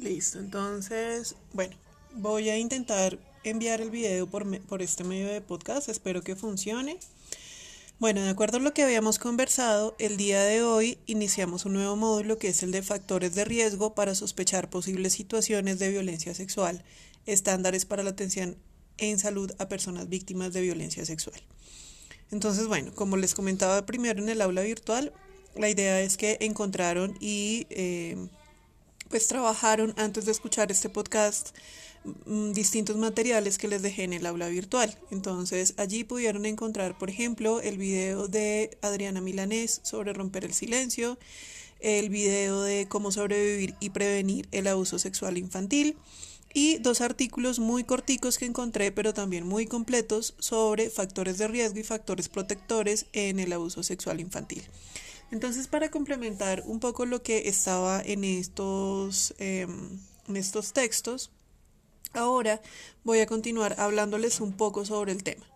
Listo, entonces, bueno, voy a intentar enviar el video por, por este medio de podcast, espero que funcione. Bueno, de acuerdo a lo que habíamos conversado, el día de hoy iniciamos un nuevo módulo que es el de factores de riesgo para sospechar posibles situaciones de violencia sexual, estándares para la atención en salud a personas víctimas de violencia sexual. Entonces, bueno, como les comentaba primero en el aula virtual, la idea es que encontraron y eh, pues trabajaron antes de escuchar este podcast mm, distintos materiales que les dejé en el aula virtual. Entonces allí pudieron encontrar, por ejemplo, el video de Adriana Milanés sobre romper el silencio, el video de cómo sobrevivir y prevenir el abuso sexual infantil y dos artículos muy corticos que encontré, pero también muy completos, sobre factores de riesgo y factores protectores en el abuso sexual infantil. Entonces, para complementar un poco lo que estaba en estos, em, en estos textos, ahora voy a continuar hablándoles un poco sobre el tema.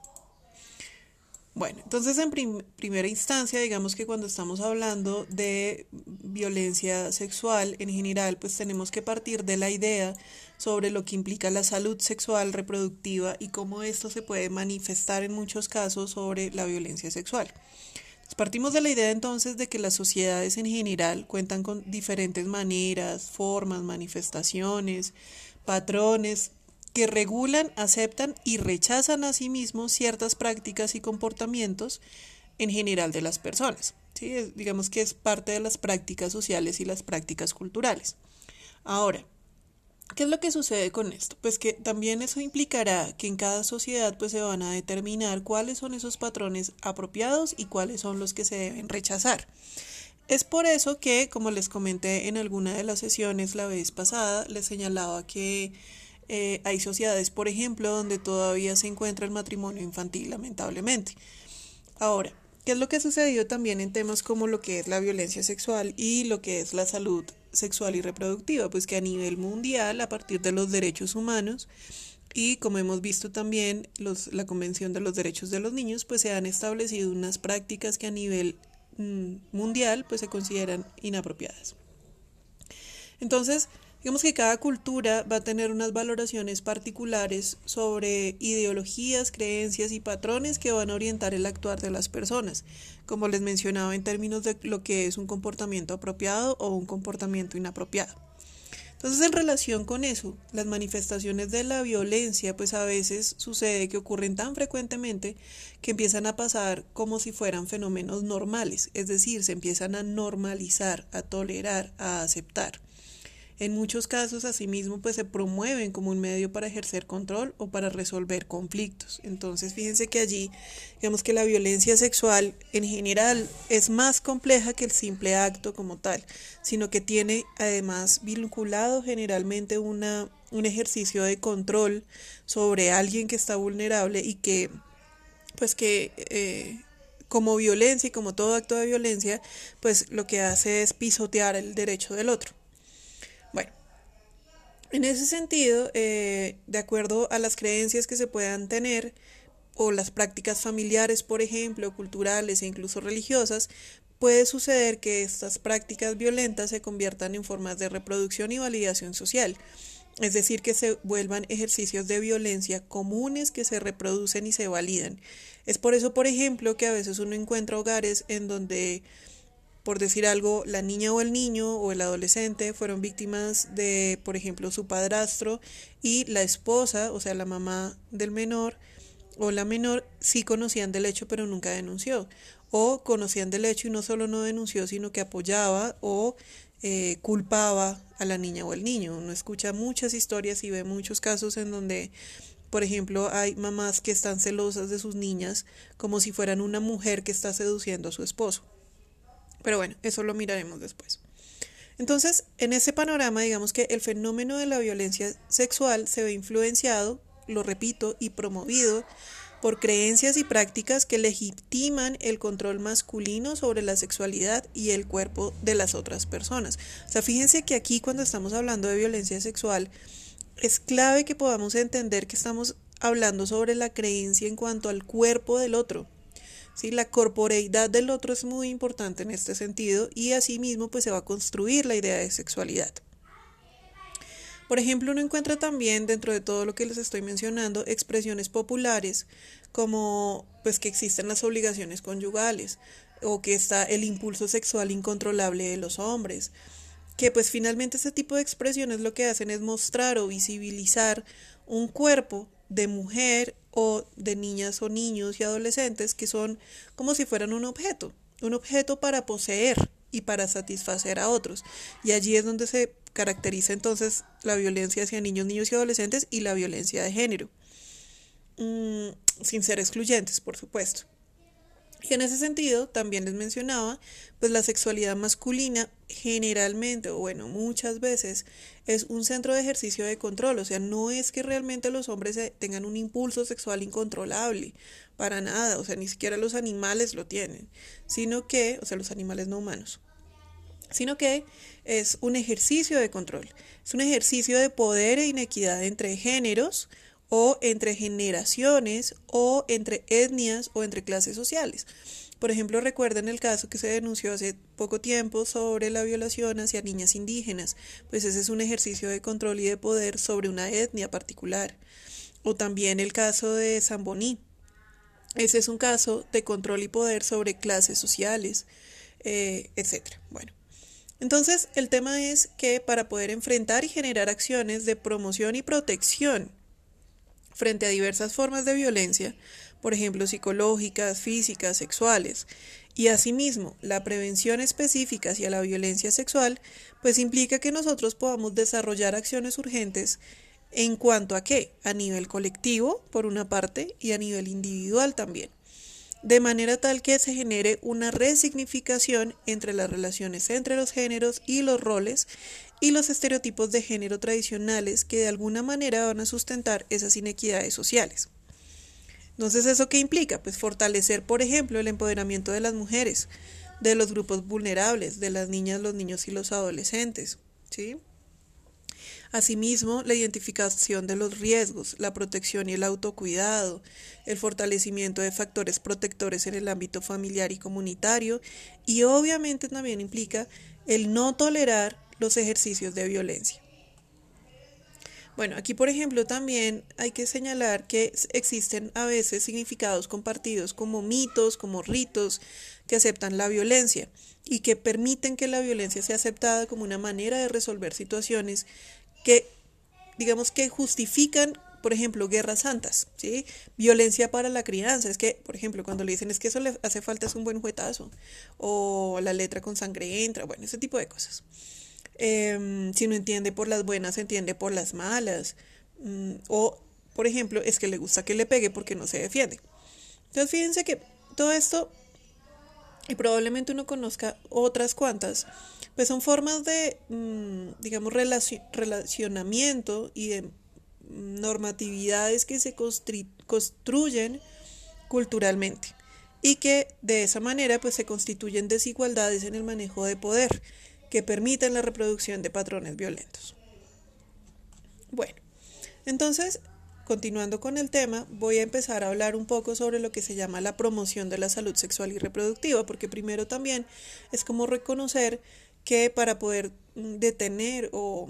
Bueno, entonces en primera instancia, digamos que cuando estamos hablando de violencia sexual en general, pues tenemos que partir de la idea sobre lo que implica la salud sexual reproductiva y cómo esto se puede manifestar en muchos casos sobre la violencia sexual. Partimos de la idea entonces de que las sociedades en general cuentan con diferentes maneras, formas, manifestaciones, patrones que regulan, aceptan y rechazan a sí mismos ciertas prácticas y comportamientos en general de las personas. ¿sí? digamos que es parte de las prácticas sociales y las prácticas culturales. Ahora, ¿Qué es lo que sucede con esto? Pues que también eso implicará que en cada sociedad pues se van a determinar cuáles son esos patrones apropiados y cuáles son los que se deben rechazar. Es por eso que, como les comenté en alguna de las sesiones la vez pasada, les señalaba que eh, hay sociedades, por ejemplo, donde todavía se encuentra el matrimonio infantil, lamentablemente. Ahora, ¿qué es lo que ha sucedido también en temas como lo que es la violencia sexual y lo que es la salud sexual y reproductiva, pues que a nivel mundial, a partir de los derechos humanos, y como hemos visto también los, la Convención de los Derechos de los Niños, pues se han establecido unas prácticas que a nivel mm, mundial pues se consideran inapropiadas. Entonces, Digamos que cada cultura va a tener unas valoraciones particulares sobre ideologías, creencias y patrones que van a orientar el actuar de las personas, como les mencionaba en términos de lo que es un comportamiento apropiado o un comportamiento inapropiado. Entonces, en relación con eso, las manifestaciones de la violencia, pues a veces sucede que ocurren tan frecuentemente que empiezan a pasar como si fueran fenómenos normales, es decir, se empiezan a normalizar, a tolerar, a aceptar. En muchos casos, asimismo, pues se promueven como un medio para ejercer control o para resolver conflictos. Entonces, fíjense que allí, digamos que la violencia sexual en general es más compleja que el simple acto como tal, sino que tiene además vinculado generalmente una, un ejercicio de control sobre alguien que está vulnerable y que, pues que... Eh, como violencia y como todo acto de violencia, pues lo que hace es pisotear el derecho del otro. En ese sentido, eh, de acuerdo a las creencias que se puedan tener, o las prácticas familiares, por ejemplo, culturales e incluso religiosas, puede suceder que estas prácticas violentas se conviertan en formas de reproducción y validación social, es decir, que se vuelvan ejercicios de violencia comunes que se reproducen y se validan. Es por eso, por ejemplo, que a veces uno encuentra hogares en donde por decir algo, la niña o el niño o el adolescente fueron víctimas de, por ejemplo, su padrastro y la esposa, o sea, la mamá del menor o la menor, sí conocían del hecho pero nunca denunció. O conocían del hecho y no solo no denunció, sino que apoyaba o eh, culpaba a la niña o el niño. Uno escucha muchas historias y ve muchos casos en donde por ejemplo, hay mamás que están celosas de sus niñas como si fueran una mujer que está seduciendo a su esposo. Pero bueno, eso lo miraremos después. Entonces, en ese panorama, digamos que el fenómeno de la violencia sexual se ve influenciado, lo repito, y promovido por creencias y prácticas que legitiman el control masculino sobre la sexualidad y el cuerpo de las otras personas. O sea, fíjense que aquí cuando estamos hablando de violencia sexual, es clave que podamos entender que estamos hablando sobre la creencia en cuanto al cuerpo del otro. La corporeidad del otro es muy importante en este sentido y asimismo pues se va a construir la idea de sexualidad. Por ejemplo, uno encuentra también dentro de todo lo que les estoy mencionando expresiones populares como pues que existen las obligaciones conyugales o que está el impulso sexual incontrolable de los hombres, que pues finalmente ese tipo de expresiones lo que hacen es mostrar o visibilizar un cuerpo de mujer o de niñas o niños y adolescentes que son como si fueran un objeto, un objeto para poseer y para satisfacer a otros. Y allí es donde se caracteriza entonces la violencia hacia niños, niños y adolescentes y la violencia de género. Mm, sin ser excluyentes, por supuesto. Y en ese sentido, también les mencionaba, pues la sexualidad masculina generalmente, o bueno, muchas veces, es un centro de ejercicio de control. O sea, no es que realmente los hombres tengan un impulso sexual incontrolable, para nada. O sea, ni siquiera los animales lo tienen, sino que, o sea, los animales no humanos, sino que es un ejercicio de control. Es un ejercicio de poder e inequidad entre géneros, o entre generaciones o entre etnias o entre clases sociales. Por ejemplo, recuerden el caso que se denunció hace poco tiempo sobre la violación hacia niñas indígenas, pues ese es un ejercicio de control y de poder sobre una etnia particular. O también el caso de Zamboní. Ese es un caso de control y poder sobre clases sociales, eh, etc. Bueno, entonces el tema es que para poder enfrentar y generar acciones de promoción y protección frente a diversas formas de violencia, por ejemplo psicológicas, físicas, sexuales, y asimismo la prevención específica hacia la violencia sexual, pues implica que nosotros podamos desarrollar acciones urgentes en cuanto a qué, a nivel colectivo, por una parte, y a nivel individual también. De manera tal que se genere una resignificación entre las relaciones entre los géneros y los roles y los estereotipos de género tradicionales que de alguna manera van a sustentar esas inequidades sociales. Entonces, ¿eso qué implica? Pues fortalecer, por ejemplo, el empoderamiento de las mujeres, de los grupos vulnerables, de las niñas, los niños y los adolescentes, ¿sí? Asimismo, la identificación de los riesgos, la protección y el autocuidado, el fortalecimiento de factores protectores en el ámbito familiar y comunitario y obviamente también implica el no tolerar los ejercicios de violencia. Bueno, aquí por ejemplo también hay que señalar que existen a veces significados compartidos como mitos, como ritos que aceptan la violencia y que permiten que la violencia sea aceptada como una manera de resolver situaciones que, digamos, que justifican, por ejemplo, guerras santas, ¿sí? Violencia para la crianza. Es que, por ejemplo, cuando le dicen es que eso le hace falta es un buen juetazo, o la letra con sangre entra, bueno, ese tipo de cosas. Em, si no entiende por las buenas, entiende por las malas. Mm, o, por ejemplo, es que le gusta que le pegue porque no se defiende. Entonces, fíjense que todo esto, y probablemente uno conozca otras cuantas, pues son formas de, mm, digamos, relacionamiento y de normatividades que se construyen culturalmente y que de esa manera pues se constituyen desigualdades en el manejo de poder que permiten la reproducción de patrones violentos. Bueno, entonces, continuando con el tema, voy a empezar a hablar un poco sobre lo que se llama la promoción de la salud sexual y reproductiva, porque primero también es como reconocer que para poder mm, detener o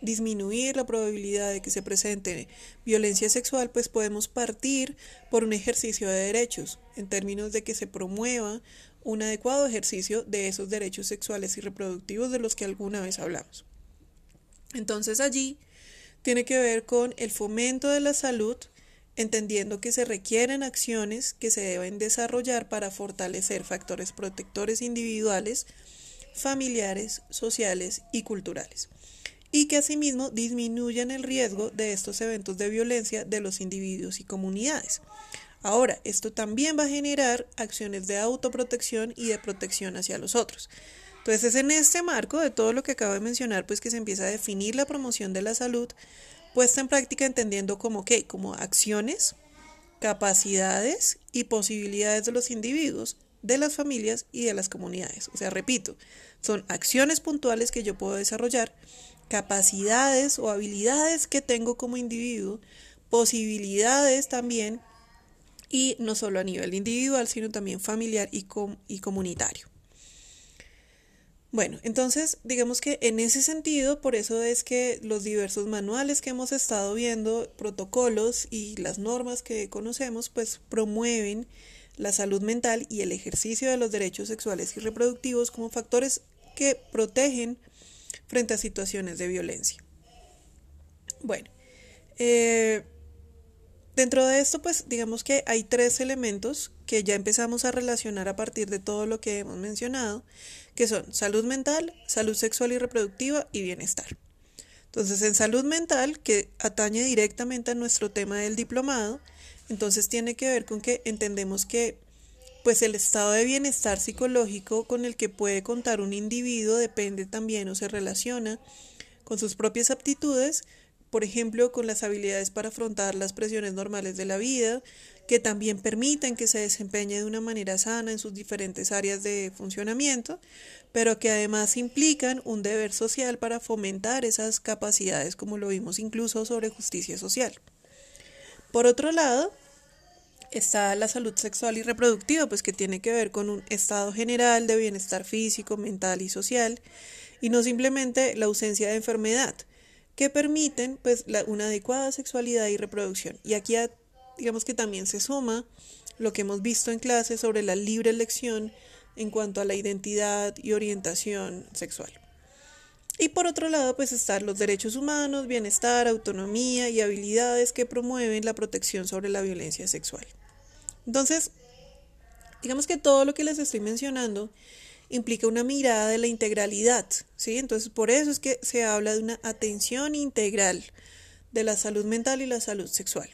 disminuir la probabilidad de que se presente violencia sexual, pues podemos partir por un ejercicio de derechos, en términos de que se promueva un adecuado ejercicio de esos derechos sexuales y reproductivos de los que alguna vez hablamos. Entonces allí tiene que ver con el fomento de la salud, entendiendo que se requieren acciones que se deben desarrollar para fortalecer factores protectores individuales, familiares, sociales y culturales, y que asimismo disminuyan el riesgo de estos eventos de violencia de los individuos y comunidades. Ahora, esto también va a generar acciones de autoprotección y de protección hacia los otros. Entonces es en este marco de todo lo que acabo de mencionar, pues que se empieza a definir la promoción de la salud, puesta en práctica entendiendo como qué, como acciones, capacidades y posibilidades de los individuos de las familias y de las comunidades. O sea, repito, son acciones puntuales que yo puedo desarrollar, capacidades o habilidades que tengo como individuo, posibilidades también, y no solo a nivel individual, sino también familiar y, comunitario. Bueno, entonces digamos que en ese sentido, por eso es que los diversos manuales que hemos estado viendo, protocolos y las normas que conocemos, pues promueven la salud mental y el ejercicio de los derechos sexuales y reproductivos como factores que protegen frente a situaciones de violencia. Bueno, eh, dentro de esto, pues digamos que hay tres elementos que ya empezamos a relacionar a partir de todo lo que hemos mencionado que son salud mental, salud sexual y reproductiva y bienestar. Entonces, en salud mental, que atañe directamente a nuestro tema del diplomado, entonces tiene que ver con que entendemos que pues el estado de bienestar psicológico con el que puede contar un individuo depende también o se relaciona con sus propias aptitudes, por ejemplo, con las habilidades para afrontar las presiones normales de la vida, que también permiten que se desempeñe de una manera sana en sus diferentes áreas de funcionamiento, pero que además implican un deber social para fomentar esas capacidades, como lo vimos incluso sobre justicia social. Por otro lado, está la salud sexual y reproductiva, pues que tiene que ver con un estado general de bienestar físico, mental y social, y no simplemente la ausencia de enfermedad, que permiten pues una adecuada sexualidad y reproducción. Y aquí digamos que también se suma lo que hemos visto en clase sobre la libre elección en cuanto a la identidad y orientación sexual. Y por otro lado, pues están los derechos humanos, bienestar, autonomía y habilidades que promueven la protección sobre la violencia sexual. Entonces, digamos que todo lo que les estoy mencionando implica una mirada de la integralidad, ¿sí? Entonces, por eso es que se habla de una atención integral de la salud mental y la salud sexual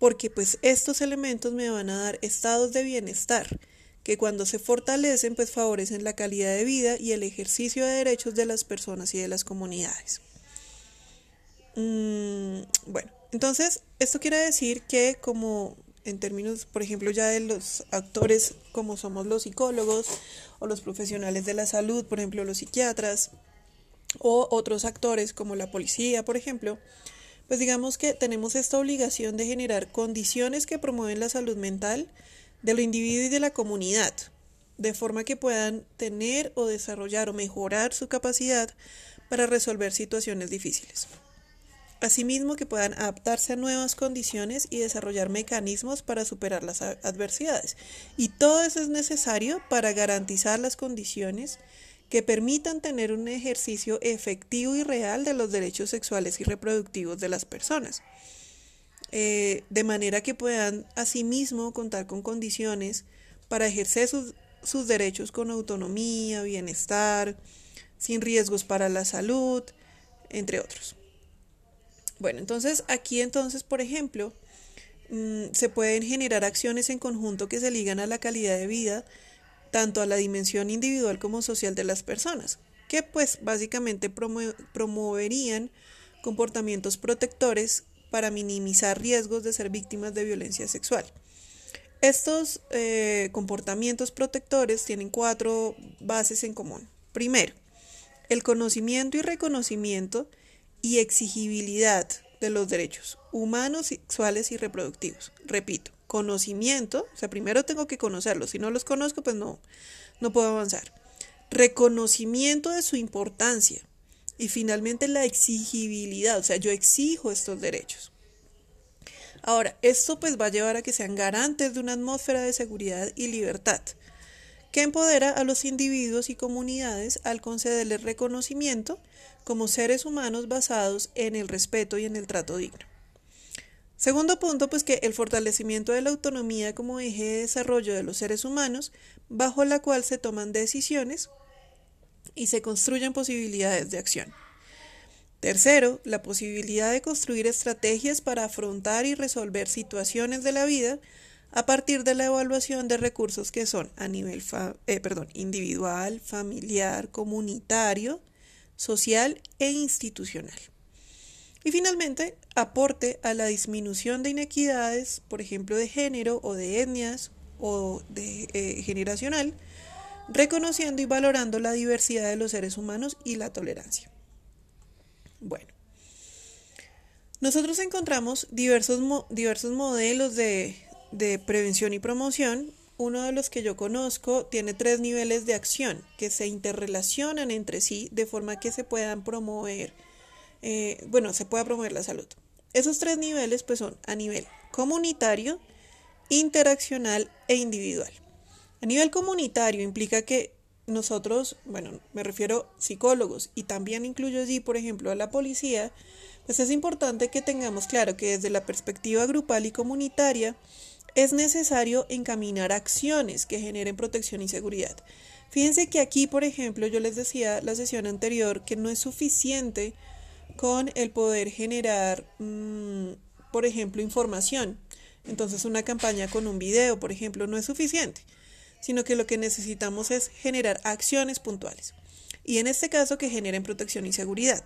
porque pues estos elementos me van a dar estados de bienestar que cuando se fortalecen pues favorecen la calidad de vida y el ejercicio de derechos de las personas y de las comunidades. Mm, bueno, entonces esto quiere decir que como en términos, por ejemplo, ya de los actores como somos los psicólogos o los profesionales de la salud, por ejemplo, los psiquiatras o otros actores como la policía, por ejemplo, pues digamos que tenemos esta obligación de generar condiciones que promueven la salud mental de lo individuo y de la comunidad, de forma que puedan tener o desarrollar o mejorar su capacidad para resolver situaciones difíciles. Asimismo, que puedan adaptarse a nuevas condiciones y desarrollar mecanismos para superar las adversidades. Y todo eso es necesario para garantizar las condiciones que permitan tener un ejercicio efectivo y real de los derechos sexuales y reproductivos de las personas. Eh, de manera que puedan asimismo contar con condiciones para ejercer sus, sus derechos con autonomía, bienestar, sin riesgos para la salud, entre otros. Bueno, entonces aquí entonces, por ejemplo, mm, se pueden generar acciones en conjunto que se ligan a la calidad de vida tanto a la dimensión individual como social de las personas, que pues básicamente promoverían comportamientos protectores para minimizar riesgos de ser víctimas de violencia sexual. Estos eh, comportamientos protectores tienen cuatro bases en común. Primero, el conocimiento y reconocimiento y exigibilidad de los derechos humanos, sexuales y reproductivos. Repito, conocimiento, o sea, primero tengo que conocerlos, si no los conozco, pues no, no puedo avanzar. Reconocimiento de su importancia y finalmente la exigibilidad, o sea, yo exijo estos derechos. Ahora, esto pues va a llevar a que sean garantes de una atmósfera de seguridad y libertad, que empodera a los individuos y comunidades al concederles reconocimiento como seres humanos basados en el respeto y en el trato digno. Segundo punto, pues que el fortalecimiento de la autonomía como eje de desarrollo de los seres humanos, bajo la cual se toman decisiones y se construyen posibilidades de acción. Tercero, la posibilidad de construir estrategias para afrontar y resolver situaciones de la vida a partir de la evaluación de recursos que son a nivel eh, individual, familiar, comunitario, social e institucional. Y finalmente, aporte a la disminución de inequidades, por ejemplo, de género o de etnias o de eh, generacional, reconociendo y valorando la diversidad de los seres humanos y la tolerancia. Bueno, nosotros encontramos diversos, diversos modelos de, de prevención y promoción. Uno de los que yo conozco tiene tres niveles de acción que se interrelacionan entre sí de forma que se puedan promover, eh, bueno, se pueda promover la salud. Esos tres niveles pues son a nivel comunitario, interaccional e individual. A nivel comunitario implica que nosotros, bueno, me refiero psicólogos y también incluyo allí, por ejemplo, a la policía, pues es importante que tengamos claro que desde la perspectiva grupal y comunitaria es necesario encaminar acciones que generen protección y seguridad. Fíjense que aquí, por ejemplo, yo les decía la sesión anterior que no es suficiente con el poder generar, mm, por ejemplo, información. Entonces una campaña con un video, por ejemplo, no es suficiente, sino que lo que necesitamos es generar acciones puntuales. Y en este caso que generen protección y seguridad.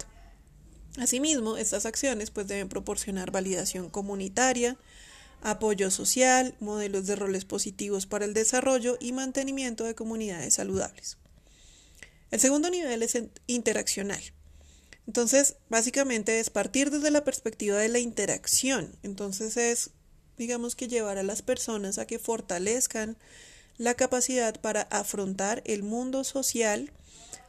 Asimismo, estas acciones pues deben proporcionar validación comunitaria, apoyo social, modelos de roles positivos para el desarrollo y mantenimiento de comunidades saludables. El segundo nivel es interaccional. Entonces, básicamente es partir desde la perspectiva de la interacción. Entonces es, digamos que llevar a las personas a que fortalezcan la capacidad para afrontar el mundo social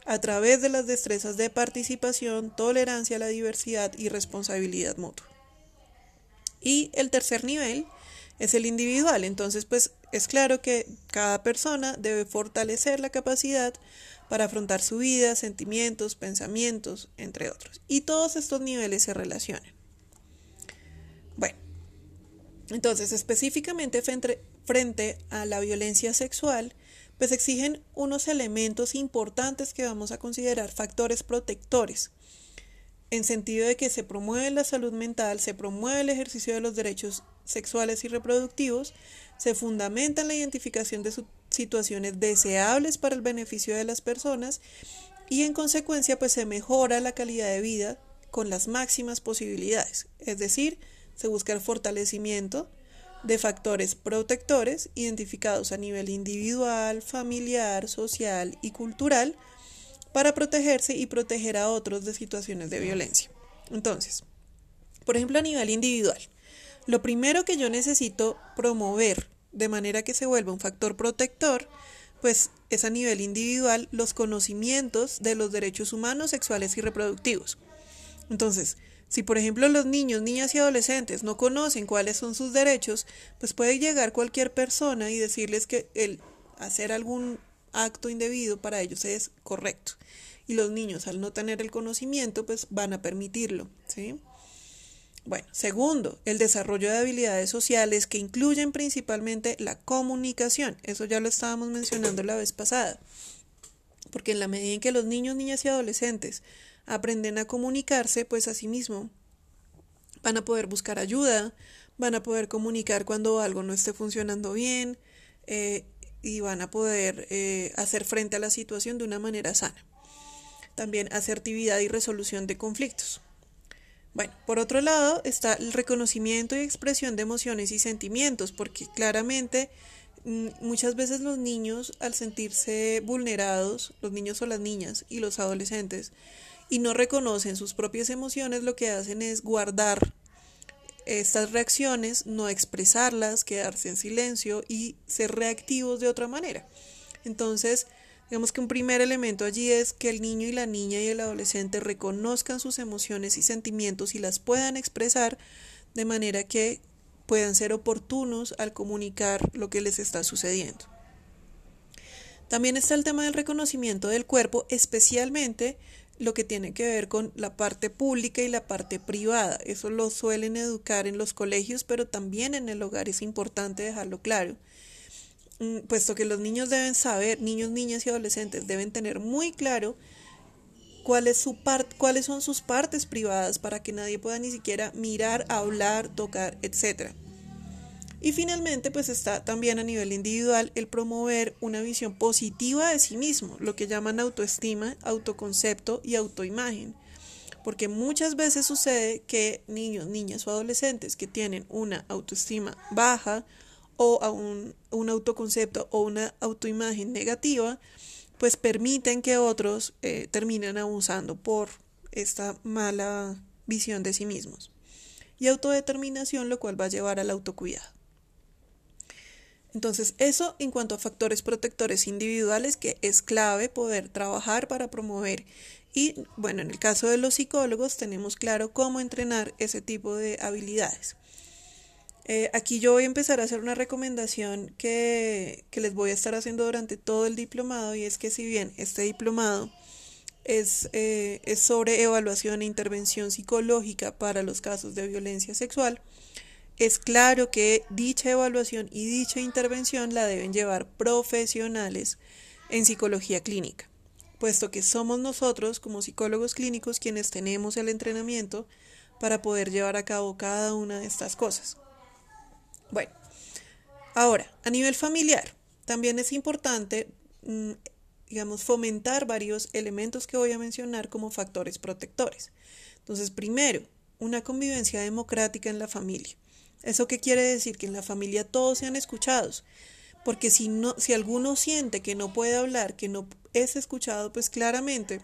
a través de las destrezas de participación, tolerancia a la diversidad y responsabilidad mutua. Y el tercer nivel es el individual. Entonces, pues es claro que cada persona debe fortalecer la capacidad para afrontar su vida, sentimientos, pensamientos, entre otros. Y todos estos niveles se relacionan. Bueno, entonces específicamente frente, a la violencia sexual, pues exigen unos elementos importantes que vamos a considerar factores protectores, en sentido de que se promueve la salud mental, se promueve el ejercicio de los derechos sexuales y reproductivos, se fundamenta en la identificación de situaciones deseables para el beneficio de las personas y en consecuencia pues se mejora la calidad de vida con las máximas posibilidades, es decir, se busca el fortalecimiento de factores protectores identificados a nivel individual, familiar, social y cultural para protegerse y proteger a otros de situaciones de violencia. Entonces, por ejemplo, a nivel individual, lo primero que yo necesito promover de manera que se vuelva un factor protector, pues es a nivel individual los conocimientos de los derechos humanos, sexuales y reproductivos. Entonces, si por ejemplo los niños, niñas y adolescentes no conocen cuáles son sus derechos, pues puede llegar cualquier persona y decirles que el hacer algún acto indebido para ellos es correcto. Y los niños al no tener el conocimiento pues van a permitirlo, ¿sí? Bueno, segundo, el desarrollo de habilidades sociales que incluyen principalmente la comunicación. Eso ya lo estábamos mencionando la vez pasada. Porque en la medida en que los niños, niñas y adolescentes aprenden a comunicarse, pues asimismo van a poder buscar ayuda, van a poder comunicar cuando algo no esté funcionando bien eh, y van a poder eh, hacer frente a la situación de una manera sana. También asertividad y resolución de conflictos. Bueno, por otro lado está el reconocimiento y expresión de emociones y sentimientos, porque claramente mm, muchas veces los niños al sentirse vulnerados, los niños o las niñas y los adolescentes, y no reconocen sus propias emociones, lo que hacen es guardar estas reacciones, no expresarlas, quedarse en silencio y ser reactivos de otra manera. Entonces, Digamos que un primer elemento allí es que el niño y la niña y el adolescente reconozcan sus emociones y sentimientos y las puedan expresar de manera que puedan ser oportunos al comunicar lo que les está sucediendo. También está el tema del reconocimiento del cuerpo, especialmente lo que tiene que ver con la parte pública y la parte privada. Eso lo suelen educar en los colegios, pero también en el hogar es importante dejarlo claro. Mm, puesto que los niños deben saber, niños, niñas y adolescentes deben tener muy claro cuál es su cuáles son sus partes privadas para que nadie pueda ni siquiera mirar, hablar, tocar, etc. Y finalmente, pues está también a nivel individual el promover una visión positiva de sí mismo, lo que llaman autoestima, autoconcepto y autoimagen. Porque muchas veces sucede que niños, niñas o adolescentes que tienen una autoestima baja o un, autoconcepto o una autoimagen negativa, pues permiten que otros eh, terminen abusando por esta mala visión de sí mismos. Y autodeterminación, lo cual va a llevar al autocuidado. Entonces, eso en cuanto a factores protectores individuales que es clave poder trabajar para promover. Y bueno, en el caso de los psicólogos tenemos claro cómo entrenar ese tipo de habilidades. Eh, aquí yo voy a empezar a hacer una recomendación que, que les voy a estar haciendo durante todo el diplomado y es que si bien este diplomado es, eh, es sobre evaluación e intervención psicológica para los casos de violencia sexual, es claro que dicha evaluación y dicha intervención la deben llevar profesionales en psicología clínica, puesto que somos nosotros como psicólogos clínicos quienes tenemos el entrenamiento para poder llevar a cabo cada una de estas cosas. Bueno, ahora, a nivel familiar, también es importante, mm, digamos, fomentar varios elementos que voy a mencionar como factores protectores. Entonces, primero, una convivencia democrática en la familia. ¿Eso qué quiere decir? Que en la familia todos sean escuchados. Porque si, no, si alguno siente que no puede hablar, que no es escuchado, pues claramente,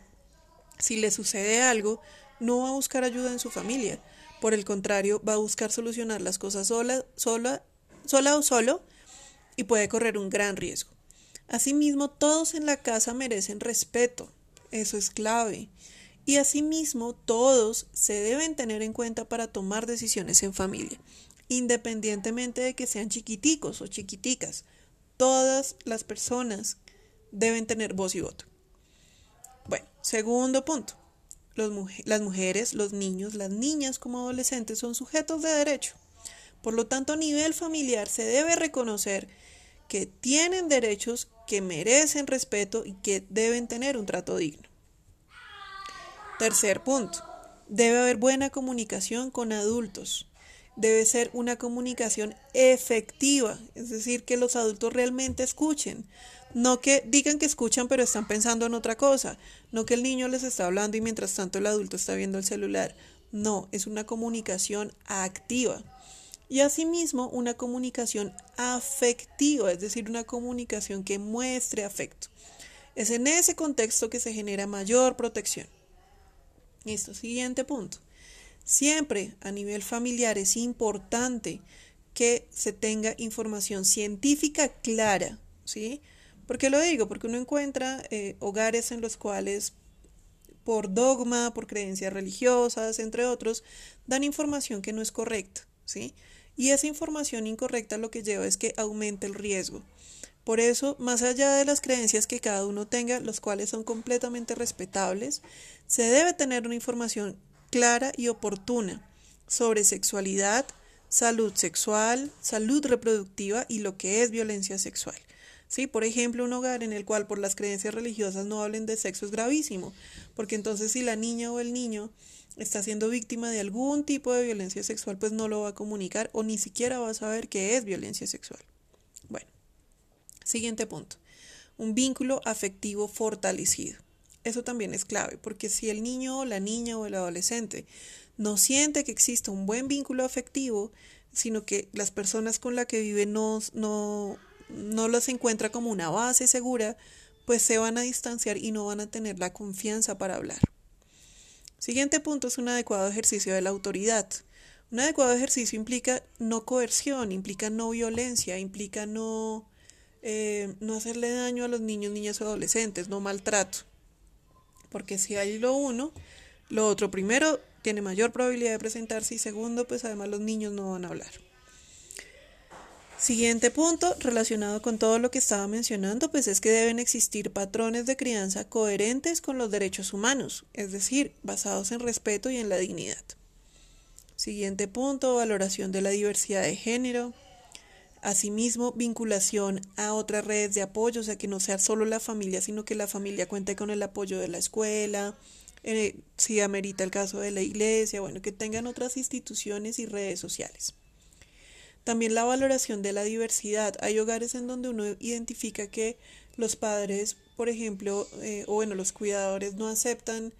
si le sucede algo, no va a buscar ayuda en su familia. Por el contrario, va a buscar solucionar las cosas sola, sola, sola o solo y puede correr un gran riesgo. Asimismo, todos en la casa merecen respeto. Eso es clave. Y asimismo, todos se deben tener en cuenta para tomar decisiones en familia independientemente de que sean chiquiticos o chiquiticas. Todas las personas deben tener voz y voto. Bueno, segundo punto. las mujeres, los niños, las niñas como adolescentes son sujetos de derecho. Por lo tanto, a nivel familiar se debe reconocer que tienen derechos que merecen respeto y que deben tener un trato digno. Tercer punto. Debe haber buena comunicación con adultos debe ser una comunicación efectiva, es decir, que los adultos realmente escuchen, no que digan que escuchan pero están pensando en otra cosa, no que el niño les está hablando y mientras tanto el adulto está viendo el celular, no, es una comunicación activa. Y asimismo una comunicación afectiva, es decir, una comunicación que muestre afecto. Es en ese contexto que se genera mayor protección. Listo, siguiente punto. Siempre a nivel familiar es importante que se tenga información científica clara, ¿sí? ¿Por qué lo digo? Porque uno encuentra eh, hogares en los cuales por dogma, por creencias religiosas, entre otros, dan información que no es correcta, ¿sí? Y esa información incorrecta lo que lleva es que aumente el riesgo. Por eso, más allá de las creencias que cada uno tenga, los cuales son completamente respetables, se debe tener una información clara y oportuna sobre sexualidad, salud sexual, salud reproductiva y lo que es violencia sexual. ¿Sí? Por ejemplo, un hogar en el cual por las creencias religiosas no hablen de sexo es gravísimo, porque entonces si la niña o el niño está siendo víctima de algún tipo de violencia sexual, pues no lo va a comunicar o ni siquiera va a saber qué es violencia sexual. Bueno, siguiente punto. Un vínculo afectivo fortalecido. Eso también es clave, porque si el niño, la niña o el adolescente no siente que existe un buen vínculo afectivo, sino que las personas con las que vive no, no, no las encuentra como una base segura, pues se van a distanciar y no van a tener la confianza para hablar. Siguiente punto es un adecuado ejercicio de la autoridad. Un adecuado ejercicio implica no coerción, implica no violencia, implica no, eh, no hacerle daño a los niños, niñas o adolescentes, no maltrato porque si hay lo uno, lo otro primero tiene mayor probabilidad de presentarse y segundo, pues además los niños no van a hablar. Siguiente punto relacionado con todo lo que estaba mencionando, pues es que deben existir patrones de crianza coherentes con los derechos humanos, es decir, basados en respeto y en la dignidad. Siguiente punto, valoración de la diversidad de género. Asimismo, vinculación a otras redes de apoyo, o sea, que no sea solo la familia, sino que la familia cuente con el apoyo de la escuela, eh, si amerita el caso de la iglesia, bueno, que tengan otras instituciones y redes sociales. También la valoración de la diversidad. Hay hogares en donde uno identifica que los padres, por ejemplo, eh, o bueno, los cuidadores no aceptan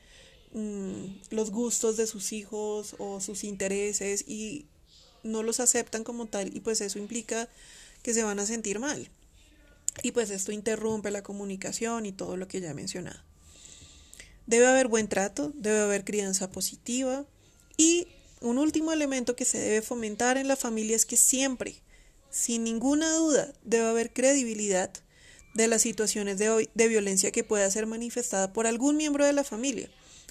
mm, los gustos de sus hijos o sus intereses y no los aceptan como tal y pues eso implica que se van a sentir mal. Y pues esto interrumpe la comunicación y todo lo que ya he mencionado. Debe haber buen trato, debe haber crianza positiva y un último elemento que se debe fomentar en la familia es que siempre, sin ninguna duda debe haber credibilidad de las situaciones de, de violencia que pueda ser manifestada por algún miembro de la familia,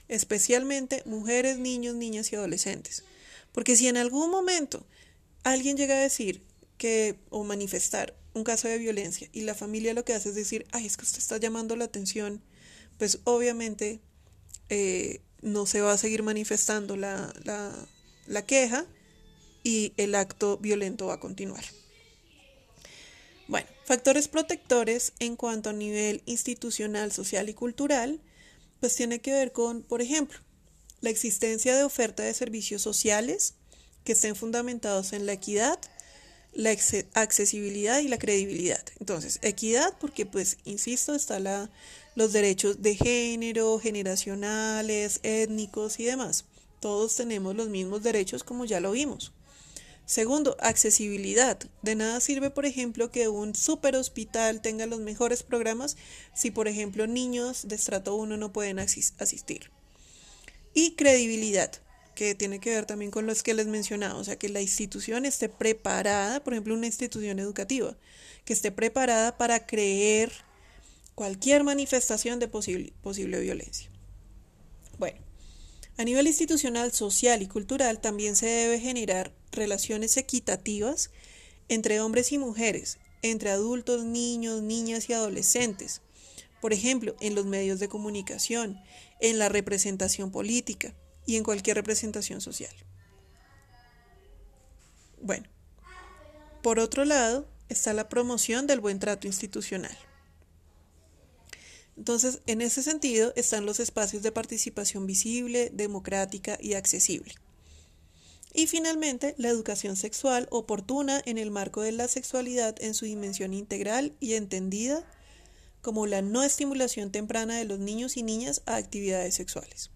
especialmente mujeres, niños, niñas y adolescentes. Porque si en algún momento alguien llega a decir que o manifestar un caso de violencia y la familia lo que hace es decir, ay, es que usted está llamando la atención, pues obviamente eh, no se va a seguir manifestando la, la queja y el acto violento va a continuar. Bueno, factores protectores en cuanto a nivel institucional, social y cultural, pues tiene que ver con, por ejemplo, la existencia de oferta de servicios sociales que estén fundamentados en la equidad, la accesibilidad y la credibilidad. Entonces, equidad porque, pues, insisto, está la, los derechos de género, generacionales, étnicos y demás. Todos tenemos los mismos derechos como ya lo vimos. Segundo, accesibilidad. De nada sirve, por ejemplo, que un super hospital tenga los mejores programas si, por ejemplo, niños de estrato 1 no pueden asistir. Y credibilidad, que tiene que ver también con los que les mencionaba, o sea, que la institución esté preparada, por ejemplo, una institución educativa, que esté preparada para creer cualquier manifestación de posible, posible violencia. Bueno, a nivel institucional, social y cultural también se debe generar relaciones equitativas entre hombres y mujeres, entre adultos, niños, niñas y adolescentes. Por ejemplo, en los medios de comunicación, en la representación política y en cualquier representación social. Bueno, por otro lado está la promoción del buen trato institucional. Entonces, en ese sentido están los espacios de participación visible, democrática y accesible. Y finalmente, la educación sexual oportuna en el marco de la sexualidad en su dimensión integral y entendida como la no estimulación temprana de los niños y niñas a actividades sexuales.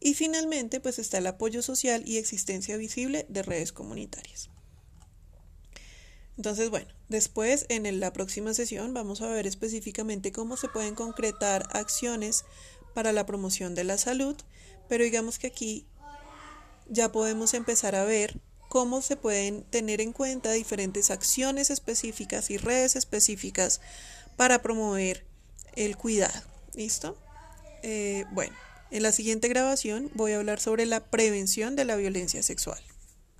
Y finalmente, pues está el apoyo social y existencia visible de redes comunitarias. Entonces, bueno, después en la próxima sesión vamos a ver específicamente cómo se pueden concretar acciones para la promoción de la salud, pero digamos que aquí ya podemos empezar a ver cómo se pueden tener en cuenta diferentes acciones específicas y redes específicas para promover el cuidado. ¿Listo? Eh, bueno, en la siguiente grabación voy a hablar sobre la prevención de la violencia sexual.